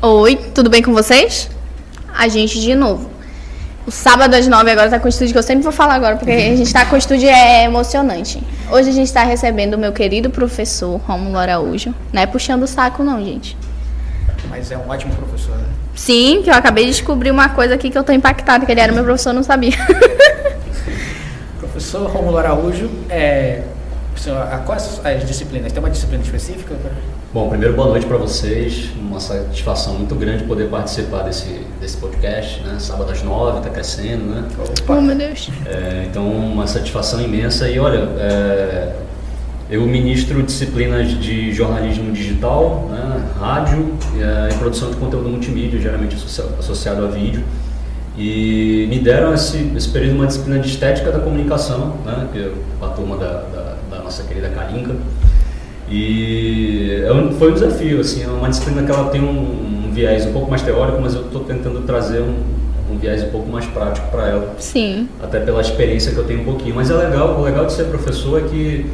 Oi, tudo bem com vocês? A gente de novo. O sábado às nove agora tá com o estúdio que eu sempre vou falar agora, porque a gente tá com o estúdio é emocionante. Hoje a gente tá recebendo o meu querido professor Romulo Araújo. Não é puxando o saco não, gente. Mas é um ótimo professor, né? Sim, que eu acabei de descobrir uma coisa aqui que eu tô impactada, que ele era meu professor, não sabia. Professor Romulo Araújo, é, a- quais as disciplinas? Tem uma disciplina específica? Bom, primeiro boa noite para vocês. Uma satisfação muito grande poder participar desse, desse podcast, né? Sábado às nove, está crescendo, né? oh, meu Deus. É, então, uma satisfação imensa. E olha, é, eu ministro disciplinas de jornalismo digital, né? rádio é, e produção de conteúdo multimídia, geralmente associa- associado a vídeo. E me deram esse, esse período uma disciplina de estética da comunicação, né? que é a turma da, da, da nossa querida Kalinka. E é foi um desafio, assim, é uma disciplina que ela tem um, um viés um pouco mais teórico, mas eu estou tentando trazer um, um viés um pouco mais prático para ela Sim. até pela experiência que eu tenho um pouquinho. Mas é legal, o legal de ser professor é que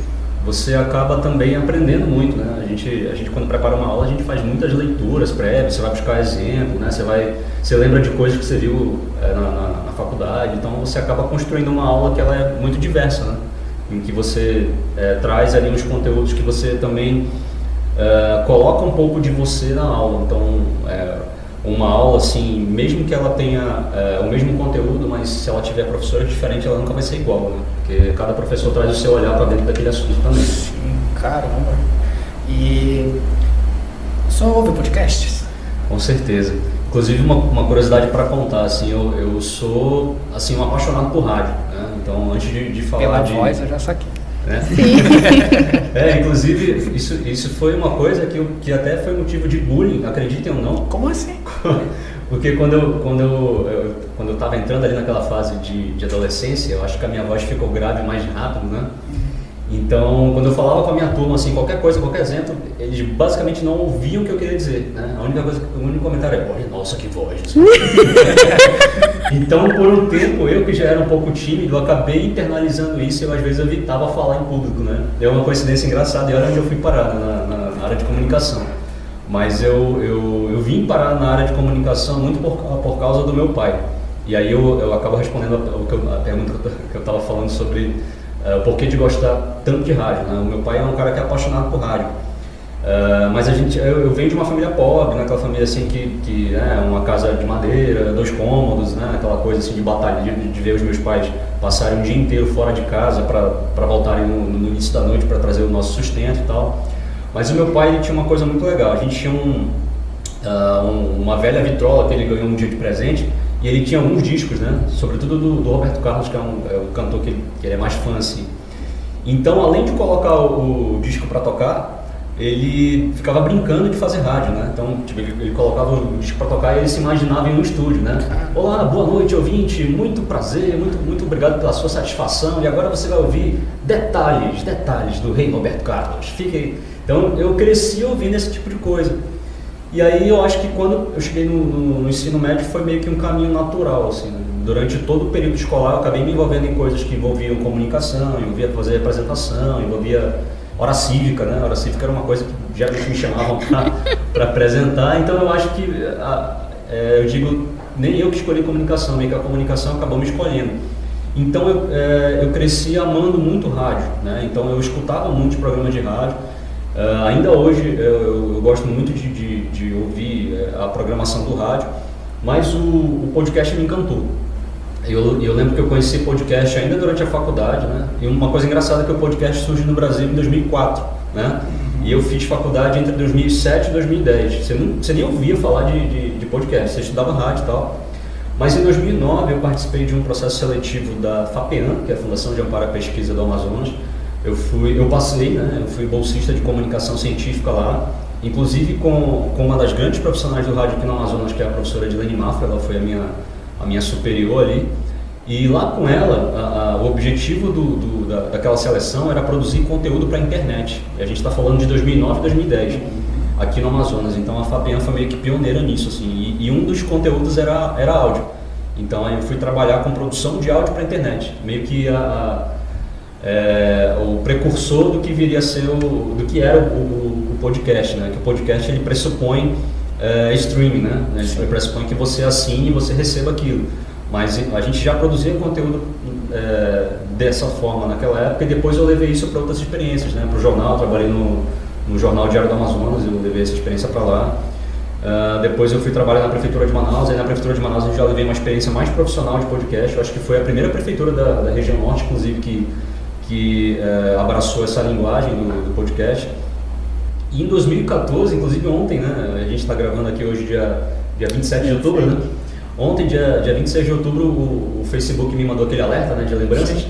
você acaba também aprendendo muito, né? A gente, a gente quando prepara uma aula, a gente faz muitas leituras prévias, você vai buscar exemplo, né? Você vai, você lembra de coisas que você viu é, na, na, na faculdade, então você acaba construindo uma aula que ela é muito diversa, né? Em que você é, traz ali uns conteúdos que você também é, coloca um pouco de você na aula. Então, é, uma aula assim, mesmo que ela tenha o mesmo conteúdo, mas se ela tiver professores diferentes, ela nunca vai ser igual, né? Porque cada professor traz o seu olhar para dentro daquele assunto também. Sim, caramba. E só ouve podcasts? Com certeza. Inclusive uma, uma curiosidade para contar, assim, eu, eu sou assim um apaixonado por rádio, né? Então antes de, de falar Pela de voz eu já saquei. né? é, inclusive isso, isso foi uma coisa que, eu, que até foi motivo de bullying, acreditem ou não, Como assim? Porque quando eu, quando eu, eu- quando eu tava entrando ali naquela fase de, de adolescência, eu acho que a minha voz ficou grave mais rápido, né? Então, quando eu falava com a minha turma, assim, qualquer coisa, qualquer exemplo, eles basicamente não ouviam o que eu queria dizer, né? A única coisa, o único comentário é, olha, nossa, que voz. então, por um tempo, eu que já era um pouco tímido, acabei internalizando isso e eu, às vezes, evitava falar em público, né? É uma coincidência engraçada e olha onde eu fui parar, na, na- na área de comunicação. Mas eu, eu, eu vim parar na área de comunicação muito por, por causa do meu pai. E aí eu, eu acabo respondendo a, a pergunta que eu estava falando sobre o porquê de gostar tanto de rádio. Né? O meu pai é um cara que é apaixonado por rádio. Eh, mas a gente, eu, eu venho de uma família pobre, né? aquela família assim que, que é uma casa de madeira, dois cômodos, né? aquela coisa assim de batalha, de, de ver os meus pais passarem um dia inteiro fora de casa para voltarem no, no início da noite para trazer o nosso sustento e tal. Mas o meu pai tinha uma coisa muito legal. A gente tinha um, ah, um- uma velha vitrola que ele ganhou um dia de presente e ele tinha alguns discos, né? Sobretudo do, do Roberto Carlos, que é, um, é o cantor que, que ele é mais fã assim. Então, além de colocar o, o disco para tocar, ele ficava brincando de fazer rádio, né? Então, tipo, ele, ele colocava o disco para tocar e ele se imaginava em um estúdio, né? Olá, boa noite, ouvinte, muito prazer, muito, muito obrigado pela sua satisfação. E agora você vai ouvir detalhes, detalhes do rei Roberto Carlos. Fique aí. Então, eu cresci ouvindo esse tipo de coisa. E aí eu acho que quando eu cheguei no, no- no ensino médio foi meio que um caminho natural, assim. né? Durante todo o período escolar eu acabei me envolvendo em coisas que envolviam comunicação, envolvia fazer apresentação, envolvia hora cívica, né? Hora cívica era uma coisa que geralmente me chamavam para apresentar, então eu acho que, a- é, eu digo, nem eu que escolhi comunicação, meio que a comunicação acabou me escolhendo. Então eu, é, eu cresci amando muito rádio, né? Então eu escutava muitos programas de rádio. Ah, ainda hoje eu- eu gosto muito de, de- de ouvir eh, a programação do rádio, mas o, o podcast me encantou. Eu, eu lembro que eu conheci podcast ainda durante a faculdade, né? E uma coisa engraçada é que o podcast surgiu no Brasil em 2004, né? E eu fiz faculdade entre 2007 e 2010. Você, não, você nem ouvia falar de, de, de podcast, você estudava rádio e tal. Mas em 2009 eu participei de um processo seletivo da FAPEAN, que é a Fundação de Amparo à Pesquisa do Amazonas. Eu fui, eu passei, né? Eu fui bolsista de comunicação científica lá, inclusive com, com uma das grandes profissionais do rádio aqui no Amazonas, que é a professora Edilene Mafra, ela foi a minha, a minha superior ali. E lá com ela, a- a- o objetivo do, do- da, daquela seleção era produzir conteúdo para a internet. E a gente está falando de 2009 e 2010, aqui no Amazonas. Então a Fabian foi meio que pioneira nisso. Assim, e, e um dos conteúdos era, era áudio. Então aí eu fui trabalhar com produção de áudio para a internet. Meio que a, a- é, o precursor do que viria a ser o, do que era o, o- o podcast, né? Que o podcast ele pressupõe é, streaming, né? Gente pressupõe que você assine e você receba aquilo. Mas a gente já produzia conteúdo é, dessa forma naquela época e depois eu levei isso para outras experiências, né? Para o jornal, trabalhei no, no Jornal Diário do Amazonas, eu levei essa experiência para lá. Uh, depois eu fui trabalhar na Prefeitura de Manaus, aí na Prefeitura de Manaus eu já levei uma experiência mais profissional de podcast. Eu acho que foi a primeira prefeitura da, da região norte, inclusive, que, que uh, abraçou essa linguagem do, do, podcast. E em 2014, inclusive ontem, né, a gente está gravando aqui hoje dia, dia 27 de outubro, né? Ontem, dia, dia 26 de outubro, o, o Facebook me mandou aquele alerta né, de lembranças.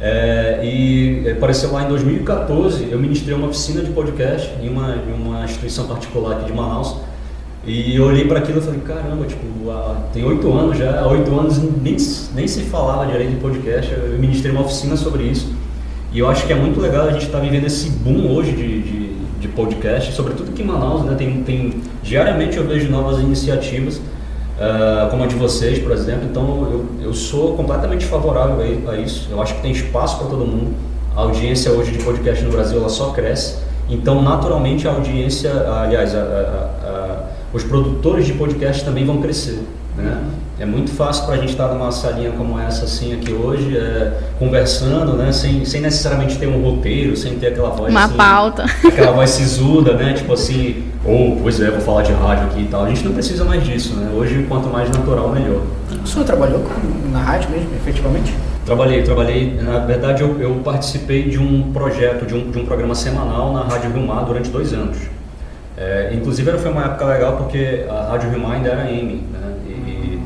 É, e apareceu lá em 2014, eu ministrei uma oficina de podcast em uma, em uma instituição particular aqui de Manaus. E eu olhei para aquilo e falei, caramba, tipo, tem oito anos já, há oito anos nem, nem se falava direito de podcast, eu ministrei uma oficina sobre isso. E eu acho que é muito legal a gente estar tá vivendo esse boom hoje de, de, de, podcast, sobretudo aqui em Manaus, né? Tem, tem, diariamente eu vejo novas iniciativas, uh, como a de vocês, por exemplo, então eu, eu sou completamente favorável a, a isso. Eu acho que tem espaço para todo mundo. A audiência hoje de podcast no Brasil ela só cresce, então naturalmente a audiência, aliás, a, a os produtores de podcast também vão crescer. Né? É muito fácil para a gente estar numa salinha como essa assim aqui hoje, é, conversando, né? sem, sem necessariamente ter um roteiro, sem ter aquela voz uma assim, pauta, aquela voz sisuda, né? Tipo assim, ou oh, pois é, vou falar de rádio aqui e tal. A gente não precisa mais disso, né? Hoje quanto mais natural melhor. O senhor trabalhou na rádio mesmo, efetivamente? Trabalhei, trabalhei. Na verdade, eu, eu participei de um projeto, de um, de um programa semanal na Rádio Rio Mar durante dois anos. É, inclusive foi uma época legal porque a Rádio Rio ainda era AM, né? E,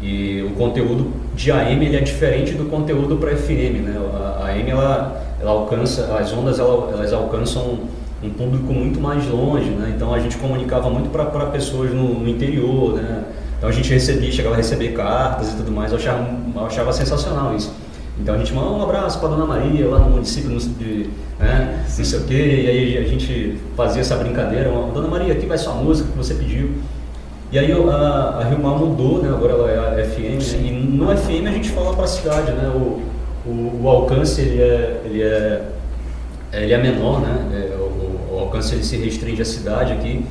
e, o conteúdo de AM ele é diferente do conteúdo para FM, né? A, a AM ela, ela alcança, as ondas ela, elas alcançam um público muito mais longe, né? Então a gente comunicava muito para pessoas no, no, interior, né? Então a gente recebia, chegava a receber cartas e tudo mais, eu achava, eu achava sensacional isso. Então a gente manda um abraço para Dona Maria lá no município de né, não sei o quê, e aí a gente fazia essa brincadeira, Dona Maria, aqui vai sua música que você pediu. E aí a, a Rio Mar mudou, né, agora ela é a FM, né, e no FM a gente fala para a cidade, né, o, o, o, alcance ele é, ele é, ele é menor, né, é, o, o, alcance ele se restringe à cidade aqui,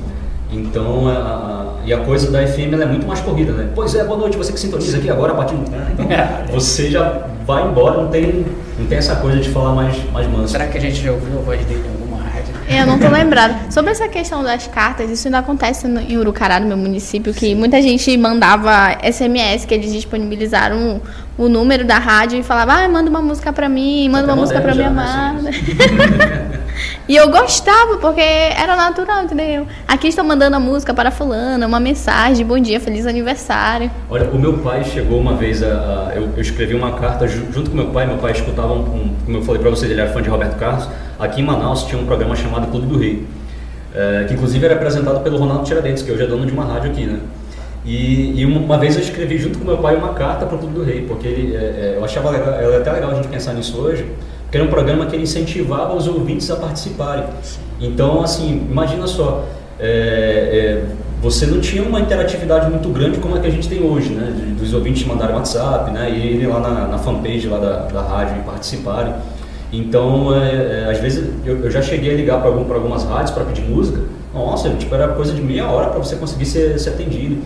então a, a e a coisa da FM é muito mais corrida, né? Pois é, boa noite, você que sintoniza aqui agora a partir do. Então, você já vai embora, não tem, não tem essa coisa de falar mais, mais manso. Será que a gente já ouviu a voz dele em alguma rádio? É, eu não tô lembrada. Sobre essa questão das cartas, isso ainda acontece no, em Urucará, no meu município, que muita gente mandava SMS, que eles disponibilizaram o, número da rádio e falava, ah, manda uma música pra mim, manda uma música pra minha né, amada. E eu gostava, porque era natural, entendeu? Aqui estão mandando a música para fulana, uma mensagem, bom dia, feliz aniversário. Olha, o meu pai chegou uma vez a... a eu, eu, escrevi uma carta junto com meu pai, meu pai escutava, um, um, como eu falei para vocês, ele era fã de Roberto Carlos. Aqui em Manaus tinha um programa chamado Clube do Rei, é, que inclusive era apresentado pelo Ronaldo Tiradentes, que hoje é dono de uma rádio aqui, né? E, e, uma vez eu escrevi junto com meu pai uma carta para o Clube do Rei, porque ele, é, é, eu achava legal, é até legal a gente pensar nisso hoje, que era um programa que ele incentivava os ouvintes a participarem. Então, assim, imagina só, é, é, você não tinha uma interatividade muito grande como a que a gente tem hoje, né? Dos ouvintes mandarem WhatsApp, né? E irem lá na, na fanpage lá da, da rádio e participarem. Então, é, é às vezes eu, eu, já cheguei a ligar para algum, algumas rádios para pedir música. Nossa, tipo, era coisa de meia hora para você conseguir ser, ser atendido.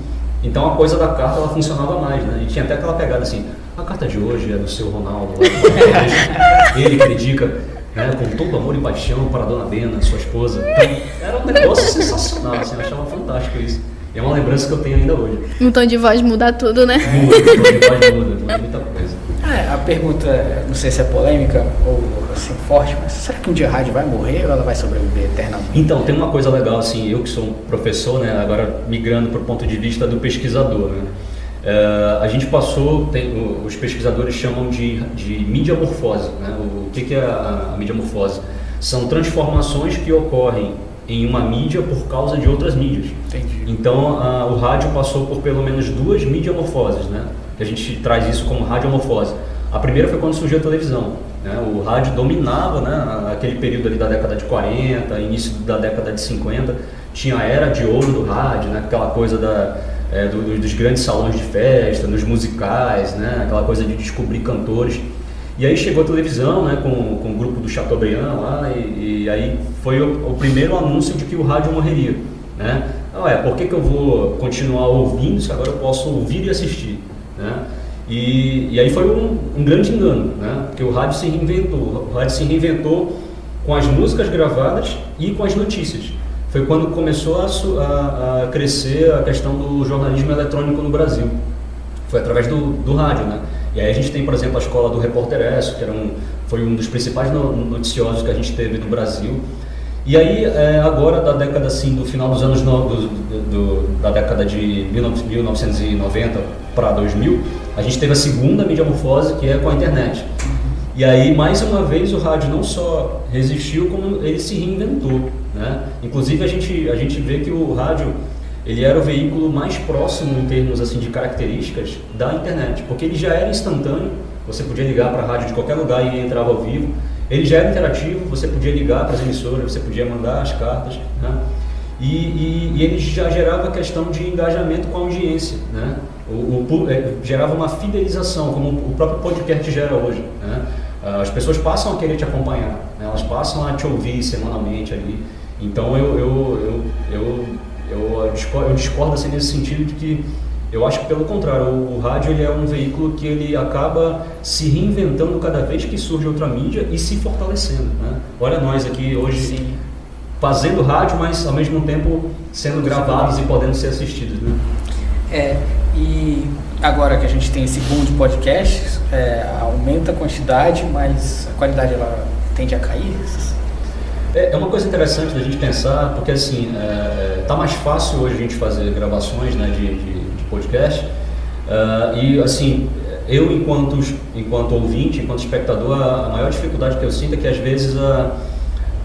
Então a coisa da carta ela funcionava mais, né? E tinha até aquela pegada assim, a carta de hoje é do seu Ronaldo, ele que dedica né, com todo amor e paixão para a dona Bena, sua esposa. Então, era um negócio sensacional, assim, eu achava fantástico isso. E é uma lembrança que eu tenho ainda hoje. Um tom de voz muda tudo, né? Muda, o tom de voz muda, muda muita coisa. É, a pergunta, não sei se é polêmica ou assim, forte, mas será que um dia a rádio vai morrer ou ela vai sobreviver eternamente? Então, tem uma coisa legal, assim, eu que sou um professor, né, agora migrando para o ponto de vista do pesquisador, né? Uh, a gente passou, tem, os pesquisadores chamam de, de morfose. Né? O, que, que é a, a morfose? São transformações que ocorrem em uma mídia por causa de outras mídias. Entendi. Então, uh, o rádio passou por pelo menos duas morfoses, né? a gente traz isso como radiomorfose. A primeira foi quando surgiu a televisão. Né? O rádio dominava né? aquele período ali da década de 40, início da década de 50. Tinha a era de ouro do rádio, né? aquela coisa da é, do, dos grandes salões de festa, nos musicais, né? aquela coisa de descobrir cantores. E aí chegou a televisão né, com, com o grupo do Chateaubriand lá, e, e aí foi o, o, primeiro anúncio de que o rádio morreria. Né? Não é, por que, que eu vou continuar ouvindo se agora eu posso ouvir e assistir? Né? E, e aí foi um, um, grande engano, né? porque o rádio se reinventou. O rádio se reinventou com as músicas gravadas e com as notícias. Foi quando começou a, a, a crescer a questão do jornalismo eletrônico no Brasil. Foi através do, do rádio, né? E aí a gente tem, por exemplo, a escola do Repórter Esso, que era um, foi um dos principais noticiosos que a gente teve no Brasil. E aí, é, agora, da década, assim, do final dos anos, no, do, do, da década de 1990 para 2000, a gente teve a segunda metamorfose, que é com a internet. E aí, mais uma vez, o rádio não só resistiu, como ele se reinventou. Né? Inclusive, a gente, a gente vê que o rádio ele era o veículo mais próximo em termos assim de características da internet, porque ele já era instantâneo, você podia ligar para a rádio de qualquer lugar e entrava ao vivo. Ele já era interativo, você podia ligar para as emissoras, você podia mandar as cartas, né? E, e, e, ele já gerava a questão de engajamento com a audiência, né? O, o, é, gerava uma fidelização, como o próprio podcast gera hoje, né? As pessoas passam a querer te acompanhar, né? elas passam a te ouvir semanalmente ali. Então eu, eu, eu, eu, eu, discordo, eu discordo assim, nesse sentido de que eu acho que pelo contrário, o, o, rádio ele é um veículo que ele acaba se reinventando cada vez que surge outra mídia e se fortalecendo. Né? Olha nós aqui hoje Sim. fazendo rádio, mas ao mesmo tempo sendo gravados e podendo ser assistidos. Né? É, e agora que a gente tem esse boom de podcasts, é, aumenta a quantidade, mas a qualidade ela tende a cair? É, é uma coisa interessante da gente pensar, porque assim, é, tá mais fácil hoje a gente fazer gravações né, de, de podcast. Uh, e assim, eu enquanto, enquanto ouvinte, enquanto espectador, a, maior dificuldade que eu sinto é que às vezes a,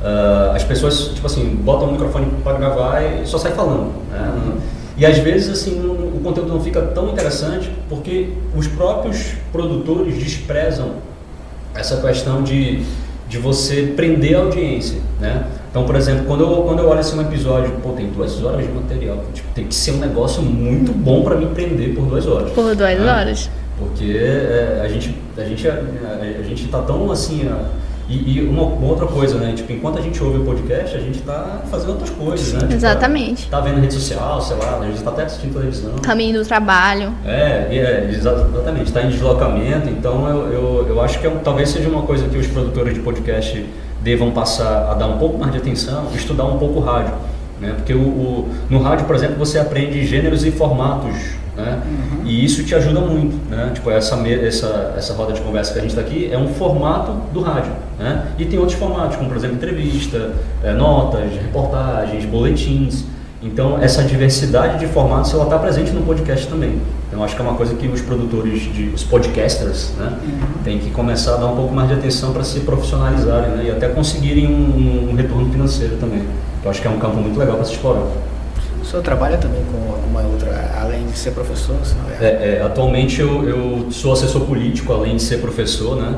uh, as pessoas, tipo assim, botam o microfone para gravar e só sai falando. Né? E às vezes assim, o conteúdo não fica tão interessante porque os próprios produtores desprezam essa questão de, de você prender a audiência, né? Então, por exemplo, quando eu, quando eu olho assim um episódio, pô, tem duas horas de material, tipo, tem que ser um negócio muito bom para me prender por duas horas. Por duas né? horas. Porque é, a gente a gente a, a, gente tá tão assim a, e, e uma, uma, outra coisa, né? Tipo, enquanto a gente ouve o podcast, a gente está fazendo outras coisas, né? Tipo, exatamente. Tá, tá vendo rede social, sei lá, a gente está até assistindo televisão. Caminho do trabalho. É, é exatamente. Está em deslocamento, então eu, eu, eu acho que é, talvez seja uma coisa que os produtores de podcast devam passar a dar um pouco mais de atenção, estudar um pouco o rádio. Né? Porque o, o, no rádio, por exemplo, você aprende gêneros e formatos, né? Uhum. e isso te ajuda muito. Né? Tipo, essa, essa, essa roda de conversa que a gente está aqui é um formato do rádio. Né? E tem outros formatos, como por exemplo entrevista, é, notas, reportagens, boletins. Então, essa diversidade de formatos ela está presente no podcast também. Então, acho que é uma coisa que os produtores, de, os podcasters, né, uhum. têm que começar a dar um pouco mais de atenção para se profissionalizarem né, e até conseguirem um, um, retorno financeiro também. Eu acho que é um campo muito legal para se explorar. O senhor trabalha também com alguma outra, além de ser professor? É, é, atualmente eu, eu sou assessor político, além de ser professor, né?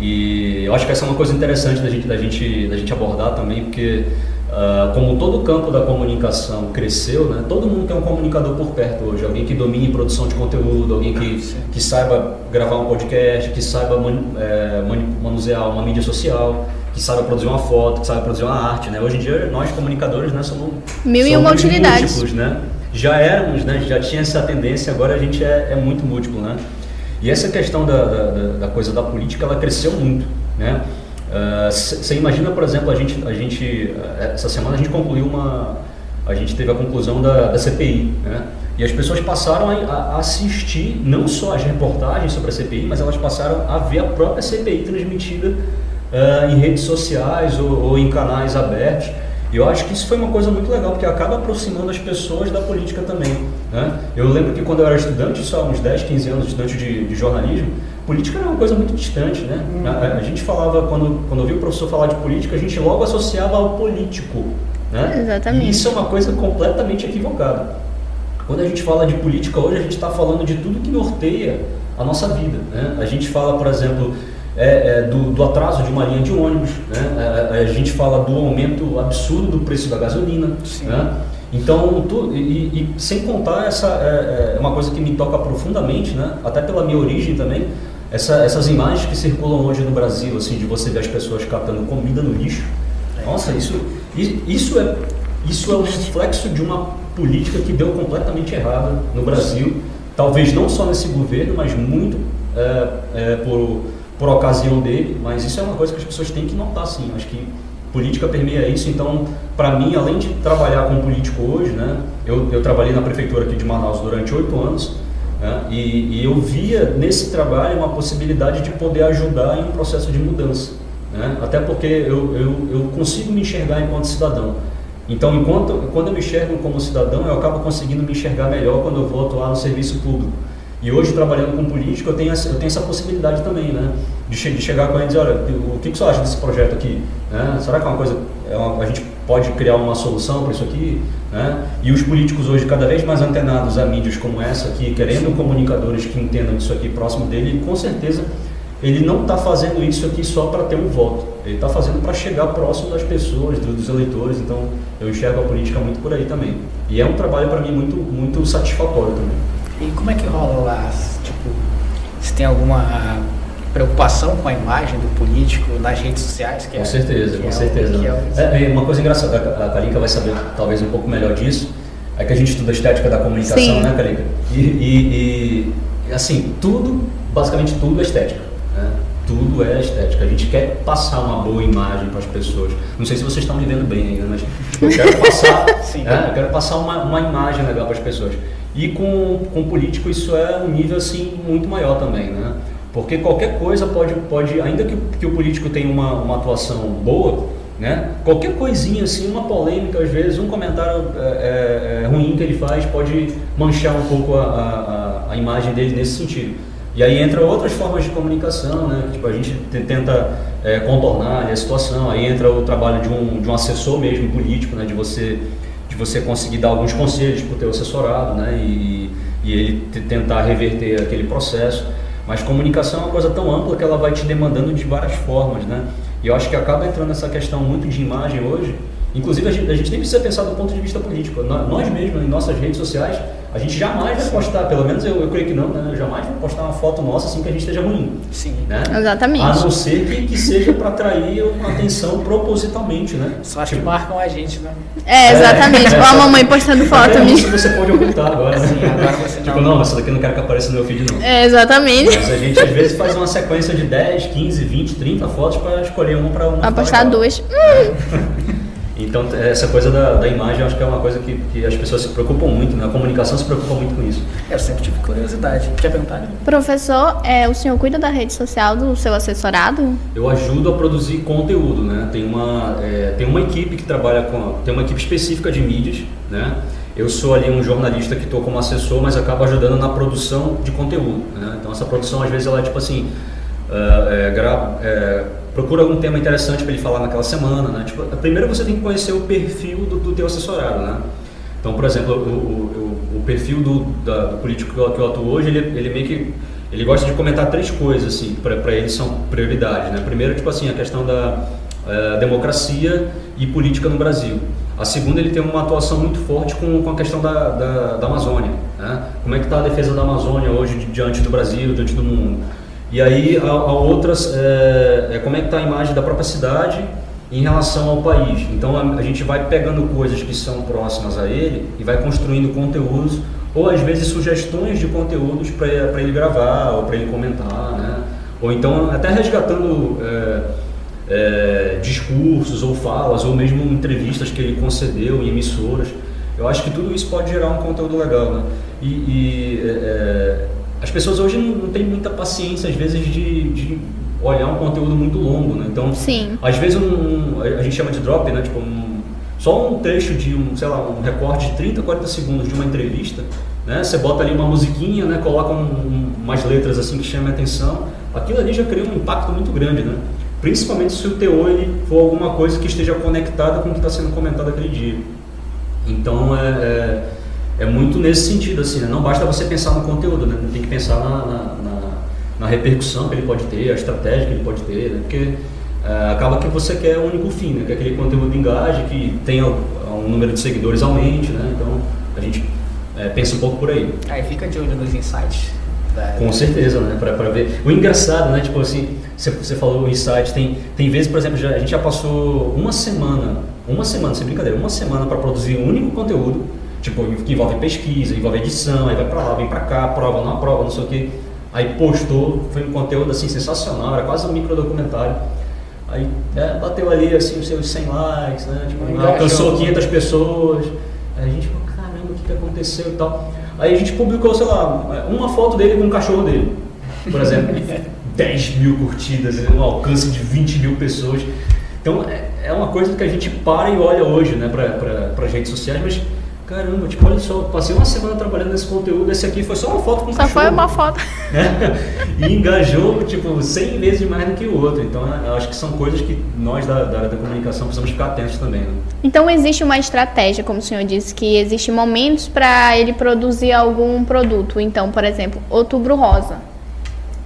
E eu acho que essa é uma coisa interessante da gente, da gente, da gente abordar também, porque Uh, como todo o campo da comunicação cresceu, né, todo mundo tem um comunicador por perto hoje, alguém que domine produção de conteúdo, alguém que, que saiba gravar um podcast, que saiba man, é, manusear uma mídia social, que saiba produzir uma foto, que saiba produzir uma arte. Né? Hoje em dia, nós comunicadores né, somos, Mil e uma utilidades. múltiplos. Né? Já éramos, né, já tinha essa tendência, agora a gente é, é muito múltiplo. Né? E essa questão da, da, da, coisa da política, ela cresceu muito. Né? Você uh, imagina, por exemplo, a gente, a gente, essa semana a gente concluiu uma, a gente teve a conclusão da, da CPI, né? E as pessoas passaram a, a, assistir não só as reportagens sobre a CPI, mas elas passaram a ver a própria CPI transmitida uh, em redes sociais ou, ou, em canais abertos. E eu acho que isso foi uma coisa muito legal, porque acaba aproximando as pessoas da política também. Né? Eu lembro que quando eu era estudante, só uns 10, 15 anos, estudante de, de jornalismo, política era uma coisa muito distante, né? Uhum. A, a, gente falava, quando, quando ouvia o professor falar de política, a gente logo associava ao político, né? Exatamente. E isso é uma coisa completamente equivocada. Quando a gente fala de política hoje, a gente está falando de tudo que norteia a nossa vida, né? A gente fala, por exemplo, é, é, do, do, atraso de uma linha de ônibus, né? A, é, é, a, gente fala do aumento absurdo do preço da gasolina, né? Então, tu, e, e, sem contar essa é, é, uma coisa que me toca profundamente, né? Até pela minha origem também, essa, essas imagens que circulam hoje no Brasil, assim, de você ver as pessoas catando comida no lixo. Nossa, isso, isso é isso é um reflexo de uma política que deu completamente errada no Brasil, talvez não só nesse governo, mas muito é, é, por, por ocasião dele, mas isso é uma coisa que as pessoas têm que notar, sim. Acho que política permeia isso, então, para mim, além de trabalhar com político hoje, né, eu, eu trabalhei na prefeitura aqui de Manaus durante oito anos, né, e, e, eu via nesse trabalho uma possibilidade de poder ajudar em um processo de mudança. Né, até porque eu, eu, eu consigo me enxergar enquanto cidadão. Então, enquanto, quando eu me enxergo como cidadão, eu acabo conseguindo me enxergar melhor quando eu vou atuar no serviço público. E hoje, trabalhando com político, eu tenho, essa, eu tenho essa possibilidade também, né? De, che de chegar com eles e dizer, olha, o que, que você acha desse projeto aqui? Né? Será que é uma coisa, é uma, a gente pode criar uma solução para isso aqui? Né? E os políticos hoje, cada vez mais antenados a mídias como essa aqui, querendo comunicadores que entendam isso aqui próximo dele, com certeza ele não está fazendo isso aqui só para ter um voto. Ele está fazendo para chegar próximo das pessoas, dos eleitores. Então, eu enxergo a política muito por aí também. E é um trabalho para mim muito, muito satisfatório também. E como é que rola lá? Tipo, se tem alguma preocupação com a imagem do político nas redes sociais? com é, certeza, com é certeza. É, é, uma coisa engraçada, a Kalinka vai saber talvez um pouco melhor disso, é que a gente estuda a estética da comunicação, Sim. né, Kalinka? E, e, e, assim, tudo, basicamente tudo é estética. Né? Tudo é estética. A gente quer passar uma boa imagem para as pessoas. Não sei se vocês estão me vendo bem ainda, mas eu quero passar, né, eu quero passar uma, uma imagem legal para as pessoas. E com, com político isso é um nível assim muito maior também, né? Porque qualquer coisa pode, pode ainda que, que o político tenha uma, uma atuação boa, né? Qualquer coisinha assim, uma polêmica às vezes, um comentário é, é, é ruim que ele faz pode manchar um pouco a, a, a, imagem dele nesse sentido. E aí entra outras formas de comunicação, né? Tipo, a gente tenta é, contornar a situação, aí entra o trabalho de um, de um assessor mesmo político, né? De você de você conseguir dar alguns conselhos para o teu assessorado, né? E, e ele tentar reverter aquele processo. Mas comunicação é uma coisa tão ampla que ela vai te demandando de várias formas, né? E eu acho que acaba entrando nessa questão muito de imagem hoje. Inclusive, a gente, a gente nem precisa pensar do ponto de vista político. Nós mesmos, em nossas redes sociais, a gente jamais vai postar, pelo menos eu, eu creio que não, né? Eu jamais vai postar uma foto nossa assim que a gente esteja ruim. Sim. Né? Exatamente. A não ser que, que seja para atrair uma atenção propositalmente, né? Só acho tipo... que marcam a gente, né? É, exatamente. É, a mamãe postando foto. É, isso você pode ocultar agora, né? Sim, agora você tipo, não, não, essa daqui eu não quero que apareça no meu feed, não. É, exatamente. Mas a gente às vezes faz uma sequência de 10, 15, 20, 30 fotos para escolher uma para uma. Para postar duas. Hum. Então, essa coisa da, da imagem, acho que é uma coisa que, que as pessoas se preocupam muito, né? a comunicação se preocupa muito com isso. Eu sempre tive curiosidade. Quer perguntar? Professor, é, o senhor cuida da rede social do seu assessorado? Eu ajudo a produzir conteúdo, né? Tem uma, é, tem uma equipe que trabalha com. Tem uma equipe específica de mídias, né? Eu sou ali um jornalista que estou como assessor, mas acabo ajudando na produção de conteúdo. Né? Então, essa produção, às vezes, ela é tipo assim. Uh, é, gra, é, procura algum tema interessante para ele falar naquela semana, né? Tipo, primeiro você tem que conhecer o perfil do, do teu assessorado, né? Então, por exemplo, o, o, o perfil do, da, do político que eu, atuo hoje, ele, ele meio que ele gosta de comentar três coisas assim, para ele são prioridades, né? Primeiro, tipo assim, a questão da uh, democracia e política no Brasil. A segunda, ele tem uma atuação muito forte com, com a questão da, da, da Amazônia. Né? Como é que está a defesa da Amazônia hoje diante do Brasil, diante do mundo? E aí a, a outras é, é, como é que está a imagem da própria cidade em relação ao país. Então a, a, gente vai pegando coisas que são próximas a ele e vai construindo conteúdos ou às vezes sugestões de conteúdos para ele gravar ou para ele comentar, né? Ou então até resgatando é, é, discursos ou falas ou mesmo entrevistas que ele concedeu em emissoras. Eu acho que tudo isso pode gerar um conteúdo legal, né? E, e é, as pessoas hoje não, não têm muita paciência, às vezes, de, de olhar um conteúdo muito longo, né? Então, Sim. às vezes um, a gente chama de drop, né? Tipo, um, só um trecho de um, sei lá, um recorte de 30, 40 segundos de uma entrevista, né? Você bota ali uma musiquinha, né? Coloca um, um, umas letras assim que chamem a atenção. Aquilo ali já cria um impacto muito grande, né? Principalmente se o teor ele for alguma coisa que esteja conectada com o que está sendo comentado aquele dia. Então, é, é é muito nesse sentido, assim, né? não basta você pensar no conteúdo, né? tem que pensar na, na, na, na, repercussão que ele pode ter, a estratégia que ele pode ter, né? porque é, acaba que você quer o um único fim, né? que aquele conteúdo engaje, que tenha um número de seguidores aumente, né? então a gente é, pensa um pouco por aí. Aí fica de olho nos insights. Da... Com certeza, né? Pra, pra ver. O engraçado, né? Tipo assim, você, você falou o insight, tem, tem vezes, por exemplo, já, a gente já passou uma semana uma semana, sem brincadeira, uma semana para produzir um único conteúdo, tipo, que envolve pesquisa, envolve edição, aí vai para lá, vem para cá, prova, não aprova, não sei o que. Aí postou, foi um conteúdo assim sensacional, era quase um micro documentário. Aí é, bateu ali assim os seus 100 likes, né? Tipo, alcançou 500 pessoas. Aí a gente falou, caramba, o que, que aconteceu e tal. Aí a gente publicou, sei lá, uma foto dele com o cachorro dele, por exemplo. 10 mil curtidas, um alcance de 20 mil pessoas. Então é, é uma coisa que a gente para e olha hoje né, para as redes sociais, mas caramba, tipo, olha só, passei uma semana trabalhando nesse conteúdo, esse aqui foi só uma foto com Só cachorro. foi uma foto. É, e engajou, tipo, 100 vezes mais do que o outro. Então eu acho que são coisas que nós da, da área da comunicação precisamos ficar atentos também. Né? Então existe uma estratégia, como o senhor disse, que existe momentos para ele produzir algum produto. Então, por exemplo, Outubro Rosa.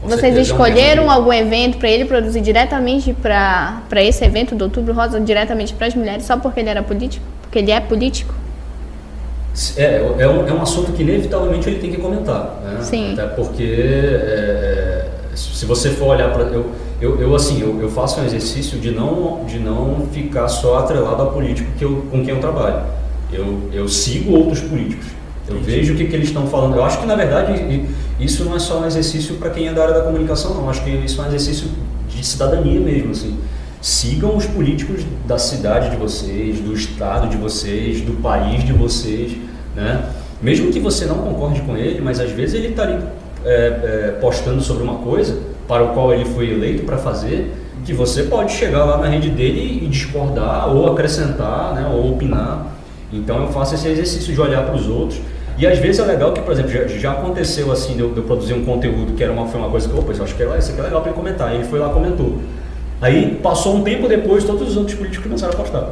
Com Vocês certeza, é escolheram algum evento para ele produzir diretamente para esse evento do Outubro Rosa, diretamente para as mulheres, só porque ele era político? Porque ele é político? É, é, um, é um assunto que inevitavelmente ele tem que comentar. Né? Sim. Até porque é, se você for olhar para. Eu, eu, eu, assim, eu, eu faço um exercício de não, de não ficar só atrelado ao político que eu, com quem eu trabalho. Eu, eu sigo outros políticos. Eu vejo o que, que eles estão falando. Eu acho que, na verdade, i- isso não é só um exercício para quem é da área da comunicação, não. Eu acho que isso é um exercício de cidadania mesmo. Assim. Sigam os políticos da cidade de vocês, do estado de vocês, do país de vocês. Né? Mesmo que você não concorde com ele, mas às vezes ele está é, é, postando sobre uma coisa para o qual ele foi eleito para fazer, que você pode chegar lá na rede dele e discordar, ou acrescentar, né, ou opinar. Então eu faço esse exercício de olhar para os outros. E às vezes é legal que, por exemplo, já, já aconteceu assim de eu, de eu produzir um conteúdo que era uma, foi uma coisa que, opa, eu acho que é- isso aqui é legal para ele comentar. E ele foi lá e comentou. Aí passou um tempo depois, todos os outros políticos começaram a postar.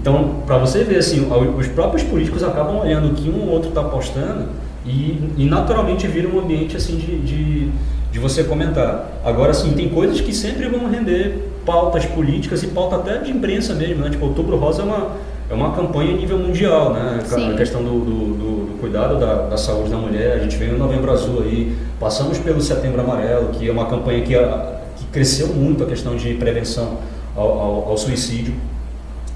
Então, para você ver assim, os próprios políticos acabam olhando o que um ou outro está postando e, e naturalmente vira um ambiente assim de, de, de você comentar. Agora, assim, tem coisas que sempre vão render pautas políticas e pauta até de imprensa mesmo, né? Tipo, Outubro Rosa é uma, é uma campanha a nível mundial, né? Sim. A questão do, do, do- do cuidado da, da saúde da mulher. A gente veio no Novembro Azul aí, passamos pelo Setembro Amarelo, que é uma campanha que, a- que cresceu muito a questão de prevenção ao, ao, ao suicídio.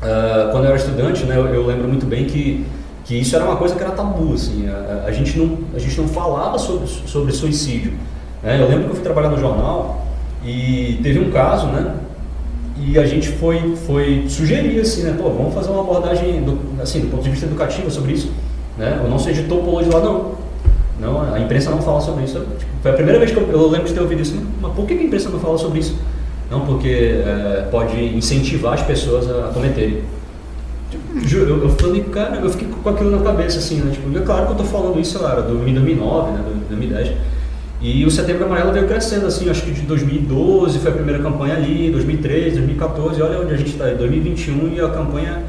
Ah, quando eu era estudante, né, eu, eu lembro muito bem que, que isso era uma coisa que era tabu, assim, a, a- a gente, não, a gente não falava sobre, sobre suicídio. né? Eu lembro que eu fui trabalhar no jornal e teve um caso, né, e a gente foi, foi sugerir, assim, né, pô, vamos fazer uma abordagem, do, assim, do ponto de vista educativo sobre isso, né, o nosso editor pulou de lá, não, não, a imprensa não fala sobre isso. Tipo, foi a primeira vez que eu, eu lembro de ter ouvido isso, mas por que a imprensa não fala sobre isso? Não, porque é, pode incentivar as pessoas a, cometerem. Tipo, Juro, eu, eu falei, cara, eu fiquei com aquilo na cabeça, assim, né? Tipo, é claro que eu tô falando isso, sei lá, do 2009, né? Do 2010. E o Setembro Amarelo veio crescendo, assim, acho que de 2012 foi a primeira campanha ali, 2013, 2014, olha onde a gente está, 2021 e a campanha.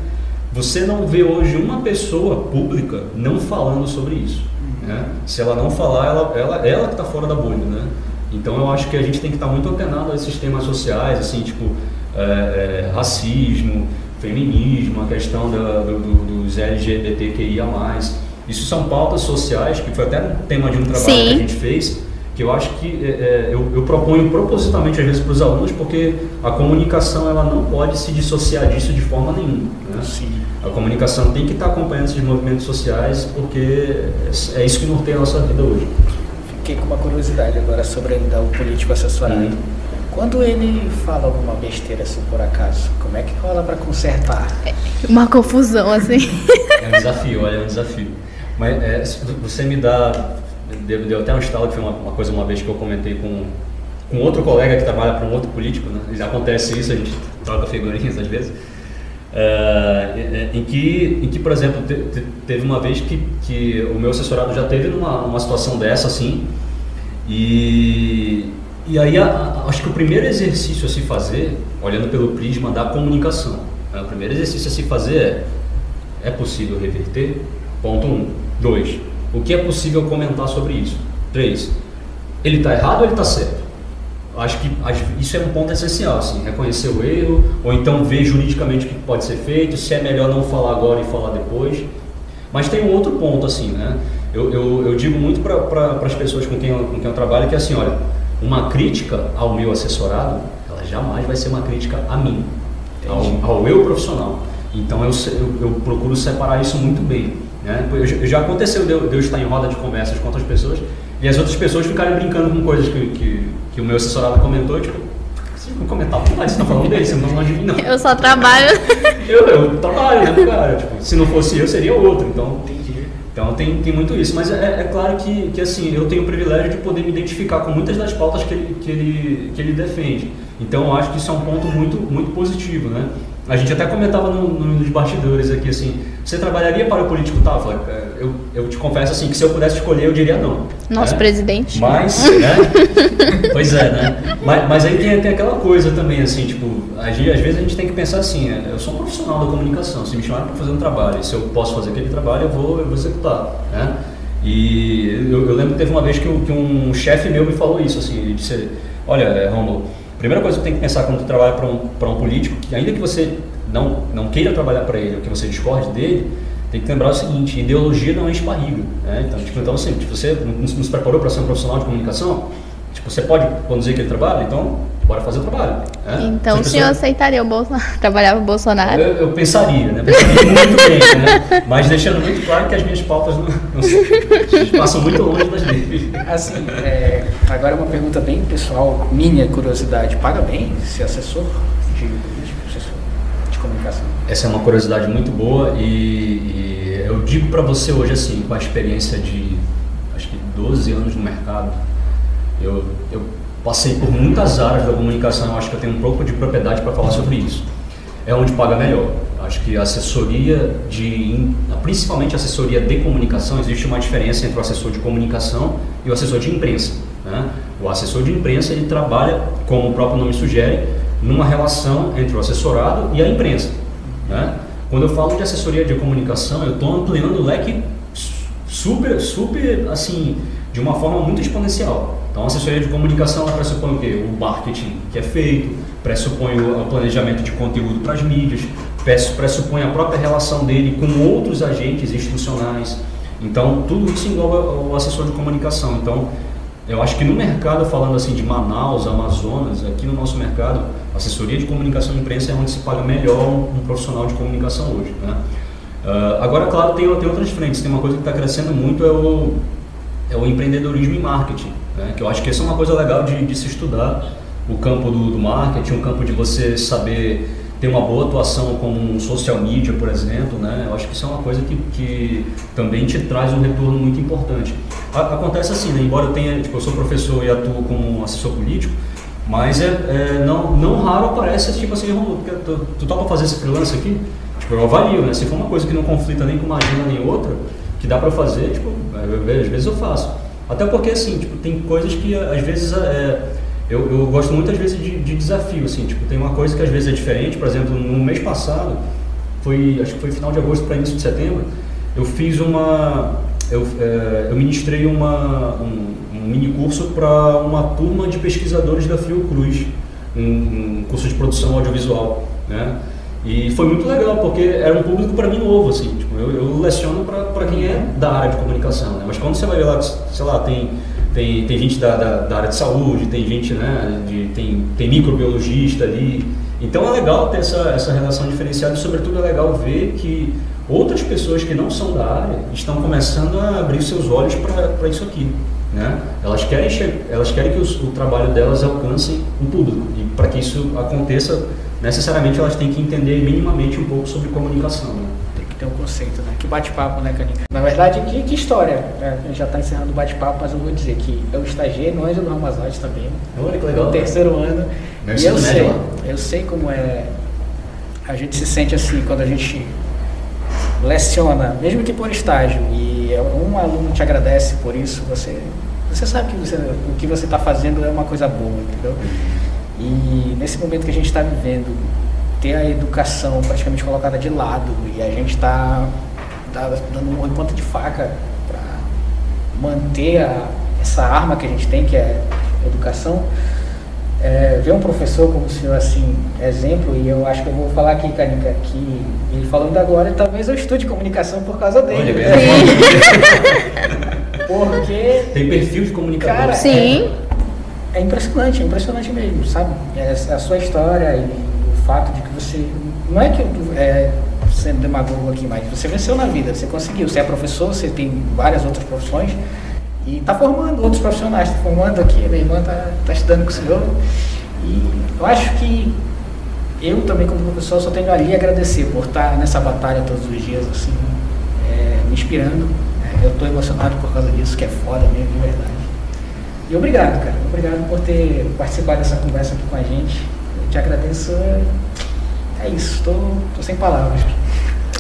Você não vê hoje uma pessoa pública não falando sobre isso. Né? Se ela não falar, ela, ela, ela que está fora da bolha, né? Então eu acho que a gente tem que estar muito antenado a esses temas sociais, assim, tipo é, é, racismo, feminismo, a questão da, do, do, dos LGBTQIA+. Isso são pautas sociais, que foi até um tema de um trabalho Sim. que a gente fez, que eu acho que é, é, eu, eu proponho propositalmente às vezes para os alunos, porque a comunicação ela não pode se dissociar disso de forma nenhuma. Né? Sim. A comunicação tem que estar acompanhando esses movimentos sociais, porque é isso que norteia a nossa vida hoje. Fiquei com uma curiosidade agora sobre ainda o político assessorado. Uhum. Quando ele fala alguma besteira assim por acaso, como é que rola para consertar? Uma confusão, assim. É um desafio, olha, é um desafio. Mas é, você me dá. Deu, deu até um estalo que foi uma, uma coisa uma vez que eu comentei com, com outro colega que trabalha para um outro político, né? E acontece isso, a gente troca figurinhas às vezes. É, em, que, em que, por exemplo, te- te- teve uma vez que, que o meu assessorado já teve numa, numa situação dessa assim, e, e aí a- a- acho que o primeiro exercício a se fazer, olhando pelo prisma da comunicação, né? o primeiro exercício a se fazer é é possível reverter? Ponto 1. Um. 2. O que é possível comentar sobre isso? 3. Ele está errado ou ele está certo? Acho que acho- isso é um ponto essencial, assim, reconhecer o erro, ou então ver juridicamente o que pode ser feito, se é melhor não falar agora e falar depois. Mas tem um outro ponto, assim, né? Eu, eu, eu digo muito para pra, as pessoas com quem, eu, com quem eu trabalho que, assim, olha, uma crítica ao meu assessorado, ela jamais vai ser uma crítica a mim, ao, ao eu profissional. Então eu, eu, eu procuro separar isso muito bem. Né? Já aconteceu de eu, estar em roda de conversas com outras pessoas e as outras pessoas ficarem brincando com coisas que, que, que o meu assessorado comentou, tipo, vocês vão comentar, mas você está falando dele, você não está de mim, não. Eu só trabalho. eu, eu trabalho, né, cara? Tipo, se não fosse eu, seria outro. Então, então tem, tem muito isso. Mas é, é, claro que, que assim, eu tenho o privilégio de poder me identificar com muitas das pautas que ele, que ele, que ele defende. Então eu acho que isso é um ponto muito, muito positivo, né? A gente até comentava no, no, nos bastidores aqui assim, você trabalharia para o político tal? Eu, é, eu, eu, te confesso assim que se eu pudesse escolher eu diria não. Nosso né? presidente. Mas, né? pois é, né? Mas, mas aí tem, tem aquela coisa também assim, tipo, às vezes a gente tem que pensar assim, é, eu sou um profissional da comunicação, se me chamarem para fazer um trabalho, e se eu posso fazer aquele trabalho eu vou, eu vou executar, né? E eu, eu lembro que teve uma vez que, que um chefe meu me falou isso, assim, ele disse, olha, Romulo, primeira coisa que tem que pensar quando tu trabalha para um, um político, que ainda que você não, não queira trabalhar para ele, ou que você discorde dele, tem que lembrar o seguinte, ideologia não é esparriga. Né? Então, tipo, então assim, tipo, você não, não se preparou para ser um profissional de comunicação, tipo, você pode conduzir aquele trabalho, então bora fazer o trabalho. Né? Então o senhor aceitaria o Bolsonaro, trabalhar para o Bolsonaro? Eu, eu, pensaria, né? Pensaria muito bem, né? Mas deixando muito claro que as minhas pautas não, não passam muito longe das dele. Assim, é, agora uma pergunta bem pessoal, minha curiosidade. Paga bem ser assessor de assessor de comunicação? Essa é uma curiosidade muito boa e, e eu digo para você hoje assim, com a experiência de acho que 12 anos no mercado, eu, eu passei por muitas áreas da comunicação, eu acho que eu tenho um pouco de propriedade para falar sobre isso. É onde paga melhor. Acho que a assessoria de, principalmente a assessoria de comunicação, existe uma diferença entre o assessor de comunicação e o assessor de imprensa. Né? O assessor de imprensa ele trabalha, como o próprio nome sugere, numa relação entre o assessorado e a imprensa. Né? Quando eu falo de assessoria de comunicação, eu estou ampliando o leque super, super, assim, de uma forma muito exponencial. Então, a assessoria de comunicação ela pressupõe o quê? O marketing que é feito, pressupõe o planejamento de conteúdo para as mídias, pressupõe a própria relação dele com outros agentes institucionais. Então, tudo isso engloba o assessor de comunicação. Então, eu acho que no mercado, falando assim de Manaus, Amazonas, aqui no nosso mercado, assessoria de comunicação e imprensa é onde se paga melhor um, profissional de comunicação hoje. Né? Uh, agora, claro, tem, tem outras frentes. Tem uma coisa que está crescendo muito, é o, é o empreendedorismo e marketing. Né? Que eu acho que isso é uma coisa legal de, de se estudar. O campo do, do marketing, o campo de você saber ter uma boa atuação como um social media, por exemplo, né? Eu acho que isso é uma coisa que, que também te traz um retorno muito importante. Acontece assim, né? embora eu tenha, tipo, eu sou professor e atuo como assessor político, mas é, é não, não raro aparece tipo assim, tu, tu topa fazer esse freelance aqui? Tipo, eu avalio, né? Se for uma coisa que não conflita nem com uma agenda nem outra, que dá para fazer, tipo, às vezes eu faço. Até porque, assim, tipo, tem coisas que às vezes é, eu, eu, gosto muitas vezes de, de, desafio, assim, tipo, tem uma coisa que às vezes é diferente, por exemplo, no mês passado, foi, acho que foi final de agosto para início de setembro, eu fiz uma, eu, é, eu ministrei uma, um, um mini curso para uma turma de pesquisadores da Fiocruz, um, um curso de produção audiovisual, né? E foi muito legal, porque era um público para mim novo, assim, tipo, eu, eu leciono para quem é da área de comunicação, né? Mas quando você vai ver lá, sei lá, tem, tem, tem gente da, da, da área de saúde, tem gente, né, de, tem, tem microbiologista ali, então é legal ter essa, essa relação diferenciada e sobretudo é legal ver que outras pessoas que não são da área estão começando a abrir seus olhos para isso aqui. Né? Elas querem, elas querem que os, o trabalho delas alcance o público e para que isso aconteça necessariamente elas têm que entender minimamente um pouco sobre comunicação. Né? Tem um conceito, né? Que bate-papo, né, Canica? Na verdade, que, que história. É, a gente já está encerrando o bate-papo, mas eu vou dizer que eu estagiei no Ângelo Ramazzotti também. Olha que legal. No terceiro ano. Merci e eu sei, lá. eu sei como é. A gente se sente assim quando a gente leciona, mesmo que por estágio, e um aluno te agradece por isso, você, você sabe que você, o que você está fazendo é uma coisa boa, entendeu? E nesse momento que a gente está vivendo, ter a educação praticamente colocada de lado e a gente está tá dando um ponta de faca para manter a, essa arma que a gente tem, que é a educação, é, ver um professor como o senhor assim, exemplo, e eu acho que eu vou falar aqui, Canica, que ele falando agora, talvez eu estude comunicação por causa dele. Olha, Porque. Tem perfil de comunicador. Cara, Sim. É, é impressionante, é impressionante mesmo, sabe? É, a sua história e fato de que você. Não é que é, sendo demagogo aqui, mas você venceu na vida, você conseguiu. Você é professor, você tem várias outras profissões e está formando outros profissionais. Está formando aqui, minha irmã está tá estudando com o senhor. E eu acho que eu também, como professor, só tenho ali agradecer por estar nessa batalha todos os dias, assim, é, me inspirando. É, eu estou emocionado por causa disso, que é foda mesmo, de verdade. E obrigado, cara. Obrigado por ter participado dessa conversa aqui com a gente. Te agradeço. É isso, estou sem palavras.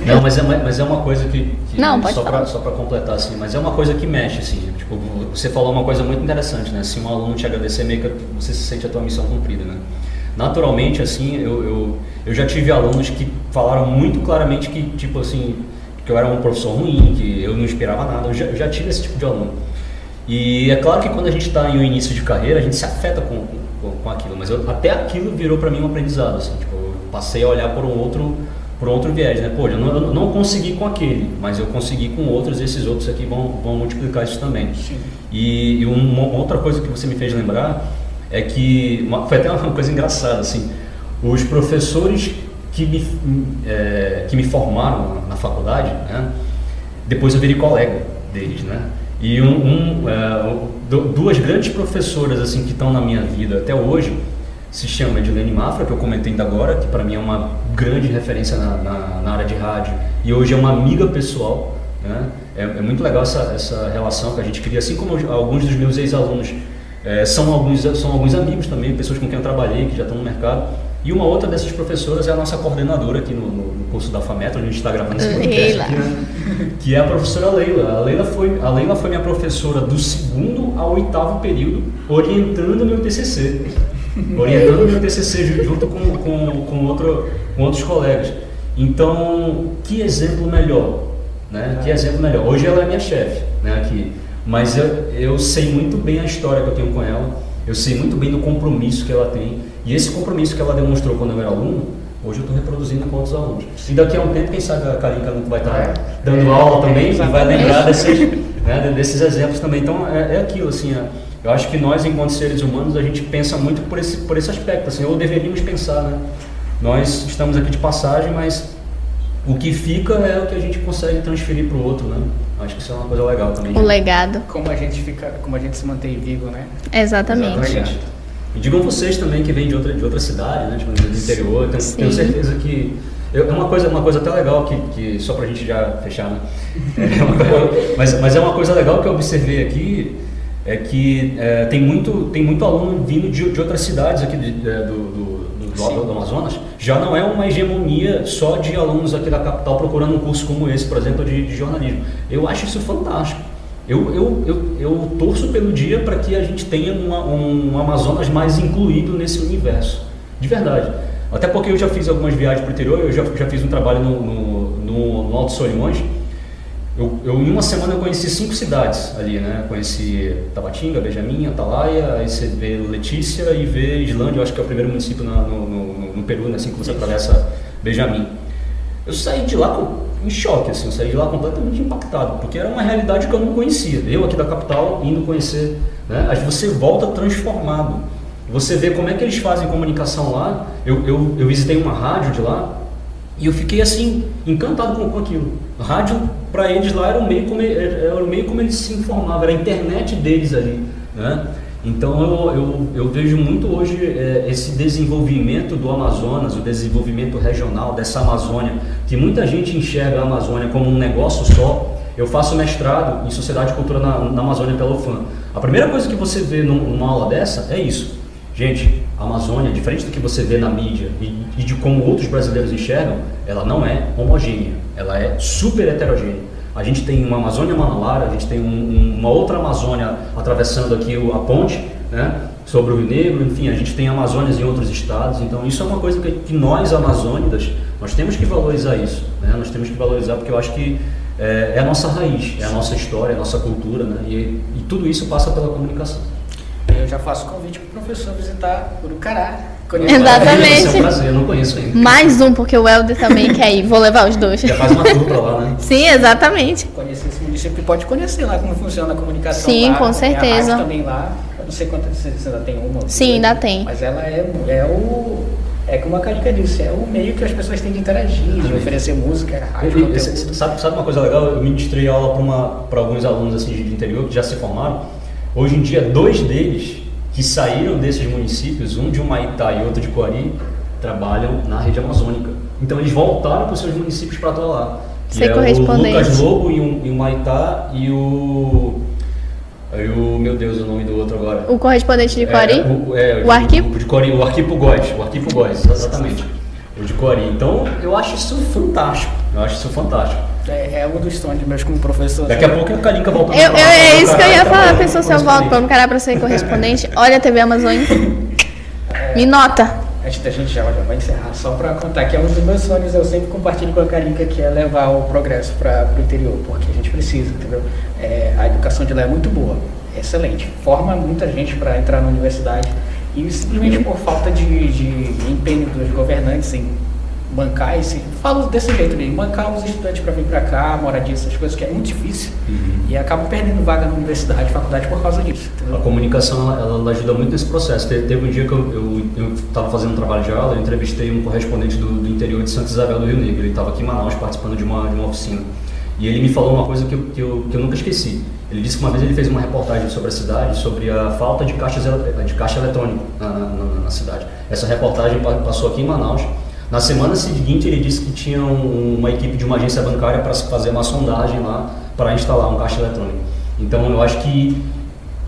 Não, mas é, mas é uma coisa que. que Não, pode só para só pra completar, assim, mas é uma coisa que mexe, assim. Tipo, você falou uma coisa muito interessante, né? Se um aluno te agradecer, meio que você se sente a tua missão cumprida, né? Naturalmente, assim, eu, eu, eu já tive alunos que falaram muito claramente que, tipo assim, que eu era um professor ruim, que eu não esperava nada. Eu já, eu já tive esse tipo de aluno. E é claro que quando a gente está em um início de carreira, a gente se afeta com, com, com aquilo, mas eu, até aquilo virou para mim um aprendizado, assim, tipo, eu passei a olhar por um outro por outro viés, né? Pô, eu não, eu não consegui com aquele, mas eu consegui com outros, e esses outros aqui vão, vão multiplicar isso também. Sim. E, e uma, uma outra coisa que você me fez lembrar é que uma, foi até uma coisa engraçada, assim, os professores que me, é, que me formaram na, na faculdade, né? Depois eu virei colega deles, né? E um, um, é, du- duas grandes professoras assim que estão na minha vida até hoje se chama Edilene Mafra, que eu comentei ainda agora, que para mim é uma grande referência na, na, na área de rádio e hoje é uma amiga pessoal. Né? É, é muito legal essa, essa relação que a gente cria, assim como alguns dos meus ex-alunos é, são, alguns, são alguns amigos também, pessoas com quem eu trabalhei, que já estão no mercado. E uma outra dessas professoras é a nossa coordenadora aqui no, no- curso da FAMETRO, onde a gente está gravando esse podcast aqui, né? que é a professora Leila. A Leila, foi, a Leila foi minha professora do segundo ao oitavo período, orientando meu TCC. Orientando meu TCC ju- junto com, com, com, outro, com outros colegas. Então, que exemplo melhor, né? Que exemplo melhor. Hoje ela é minha chefe, né? Aqui. Mas eu, eu sei muito bem a história que eu tenho com ela, eu sei muito bem do compromisso que ela tem. E esse compromisso que ela demonstrou quando eu era aluno, hoje eu estou reproduzindo com outros alunos. E daqui a um tempo, quem sabe a Karinka vai estar dando aula também e vai lembrar desses, né, desses exemplos também. Então é, é aquilo, assim, é, eu acho que nós, enquanto seres humanos, a gente pensa muito por esse, por esse aspecto, assim, ou deveríamos pensar, né? Nós estamos aqui de passagem, mas o que fica é o que a gente consegue transferir para o outro, né? Acho que isso é uma coisa legal também. O legado. Como a gente fica, como a gente se mantém vivo, né? Exatamente. Exatamente. E digam vocês também que vêm de outra, de outra cidade, né? Tipo, do interior. Tenho, Sim. tenho certeza que. é uma coisa, uma coisa até legal que, que só pra gente já fechar, né? É uma coisa- mas, mas é uma coisa legal que eu observei aqui é que é, tem, muito, tem muito aluno vindo de, de outras cidades aqui de- do, do, do, do, do Amazonas. Já não é uma hegemonia só de alunos aqui da capital procurando um curso como esse, por exemplo, de, de jornalismo. Eu acho isso fantástico. Eu, eu, eu, eu torço pelo dia para que a gente tenha uma, um Amazonas mais incluído nesse universo. De verdade. Até porque eu já fiz algumas viagens para o interior, eu já, já fiz um trabalho no, no, no, no Alto Solimões. Eu, eu, em uma semana eu conheci cinco cidades ali, né? Conheci Tabatinga, Benjamin, Atalaia, aí você vê Letícia e vê Islândia, eu acho que é o primeiro município na- no, no, no Peru, né? assim que você atravessa Benjamin. Eu saí de lá com, em choque, assim, eu saí de lá completamente impactado, porque era uma realidade que eu não conhecia. Eu aqui da capital indo conhecer, né? Aí você volta transformado. Você vê como é que eles fazem comunicação lá. Eu, eu, eu visitei uma rádio de lá e eu fiquei assim encantado com, com aquilo. Rádio para eles lá era o meio como era o meio como eles se informavam, era a internet deles ali, né? Então eu, eu, eu vejo muito hoje é, esse desenvolvimento do Amazonas, o desenvolvimento regional dessa Amazônia, que muita gente enxerga a Amazônia como um negócio só. Eu faço mestrado em Sociedade e Cultura na, na Amazônia pela UFAM. A primeira coisa que você vê num- numa aula dessa é isso. Gente, a Amazônia, diferente do que você vê na mídia e, e de como outros brasileiros enxergam, ela não é homogênea, ela é super heterogênea. A gente tem uma Amazônia Manauara, a gente tem um- um- uma outra Amazônia atravessando aqui a ponte, né, sobre o Rio Negro, enfim, a gente tem Amazônias em outros estados, então isso é uma coisa que, que nós, amazônidas, nós temos que valorizar isso, né, nós temos que valorizar porque eu acho que é, é a nossa raiz, é a nossa história, é a nossa cultura, né, e, e tudo isso passa pela comunicação. Eu já faço convite para o professor visitar Urucará. Conhecer- Exatamente. É um prazer, eu não conheço ainda. Mais um, porque o Helder também quer ir. Vou levar os dois. Já faz uma tour pra lá, né? Sim, exatamente. Conhecer esse município pode conhecer lá como funciona a comunicação Sim, lá. com Tem a certeza. também lá. Eu não sei quantas, se você ainda tem uma. ou Sim, ainda tem. Mas ela é, é o... é como a Carica disse, é o meio que as pessoas têm de interagir, de oferecer música, rádio, E, sabe, sabe uma coisa legal? Eu ministrei aula para alguns alunos assim, de interior que já se formaram. Hoje em dia, dois deles que saíram desses municípios, um de Humaitá e outro de Coari, trabalham na rede amazônica. Então eles voltaram para os seus municípios para atuar lá. Que Ser é o. Lucas Lobo em, um, em Humaitá e o... E o... Meu Deus, o nome do outro agora. O correspondente de Coari? É, o, é, O Arquipo? O de Coari, o Arquipo Góis, o Arquipo Góis, exatamente. O de Coari. Então, eu acho isso fantástico. Eu acho isso fantástico. É, é um dos sonhos meus como professor. Daqui a pouco é a Kalinka voltando Eu, eu, é isso que eu ia falar, trabalhando pessoa, se eu volto pra correspondente. um cara pra ser correspondente. Olha a TV Amazônica. Me nota. Antes da gente já, já vai encerrar, só para contar que é um dos meus sonhos, eu sempre compartilho com a Kalinka, que é levar o progresso para o interior, porque a gente precisa, entendeu? É, a educação de lá é muito boa, é excelente, forma muita gente para entrar na universidade e simplesmente por falta de, de empenho dos governantes em bancar esse, falo desse jeito mesmo, bancar os estudantes para vir para cá, moradia, essas coisas que é muito difícil Uhum. e acabam perdendo vaga na universidade, faculdade por causa disso, A entendeu? comunicação ela, ela ajuda muito nesse processo. Teve, teve um dia que eu estava fazendo um trabalho de aula, eu entrevistei um correspondente do, do interior de Santa Isabel do Rio Negro. Ele estava aqui em Manaus participando de uma, de uma oficina. E ele me falou uma coisa que eu, que, eu, que eu nunca esqueci. Ele disse que uma vez ele fez uma reportagem sobre a cidade, sobre a falta de, caixas, de caixa eletrônico na, na- na- cidade. Essa reportagem pa- passou aqui em Manaus. Na semana seguinte, ele disse que tinha um- uma equipe de uma agência bancária para se fazer uma sondagem lá para instalar um caixa eletrônico. Então, eu acho que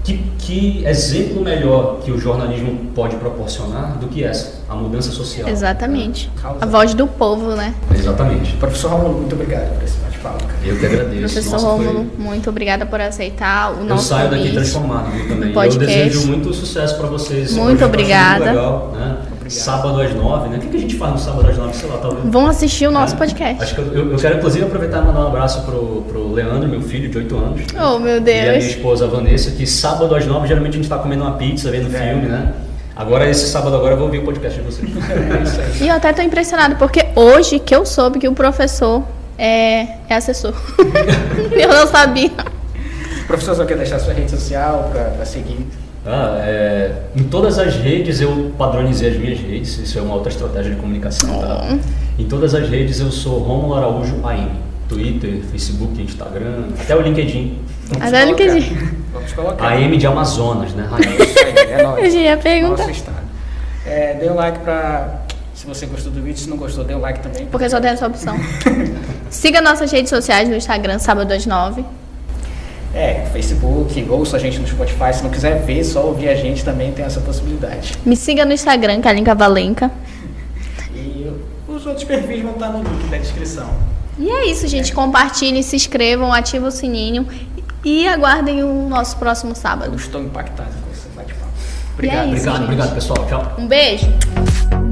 que, que exemplo melhor que o jornalismo pode proporcionar do que essa, a mudança social? Exatamente. Causa. A voz do povo, né? Exatamente. Professor Romulo, muito obrigado por esse bate-papo. Eu que agradeço. Professor Nossa, foi- Rômulo, muito obrigada por aceitar o Eu nosso saio daqui transformado viu, também. Eu podcast. desejo muito sucesso para vocês. Muito eu obrigada. legal, né? Sábado às nove, né? O que, que a gente faz no sábado às nove? Sei lá, talvez. Vão assistir o nosso É. podcast. Acho que eu, eu- quero inclusive aproveitar e mandar um abraço pro, pro Leandro, meu filho de 8 anos. Oh, meu E a minha Deus. esposa Vanessa, que sábado às nove geralmente a gente tá comendo uma pizza, vendo É. filme, né? Agora esse sábado agora eu vou ouvir o podcast de vocês. É. E eu até tô impressionado, porque hoje que eu soube que o professor é, é assessor. eu não sabia. Professor, só quer deixar sua rede social para seguir? Ah, é, em todas as redes eu padronizei as minhas redes, isso é uma outra estratégia de comunicação. Tá? Hum. Em todas as redes eu sou Romulo Araújo AM. Twitter, Facebook, Instagram, até o LinkedIn. Vamos Até colocar. LinkedIn. Vamos colocar. AM de Amazonas, né, Rainha? Isso aí, é Eu nóis. ia perguntar. Estado. É, dê um like pra. Se você gostou do vídeo, se não gostou, dê um like também. Porque só tem essa opção. Siga nossas redes sociais no Instagram, sábado às nove. É, Facebook, ouça a gente no Spotify. Se não quiser ver, só ouvir a gente também tem essa possibilidade. Me siga no Instagram, Kalinka Valenca. E os outros perfis vão estar no link da descrição. E é isso, gente. Compartilhem, se inscrevam, ativem o sininho e aguardem o nosso próximo Eu sábado. estou impactado com esse bate-papo. É Obrigado. isso, Obrigado, gente. obrigado pessoal. Tchau. Um beijo.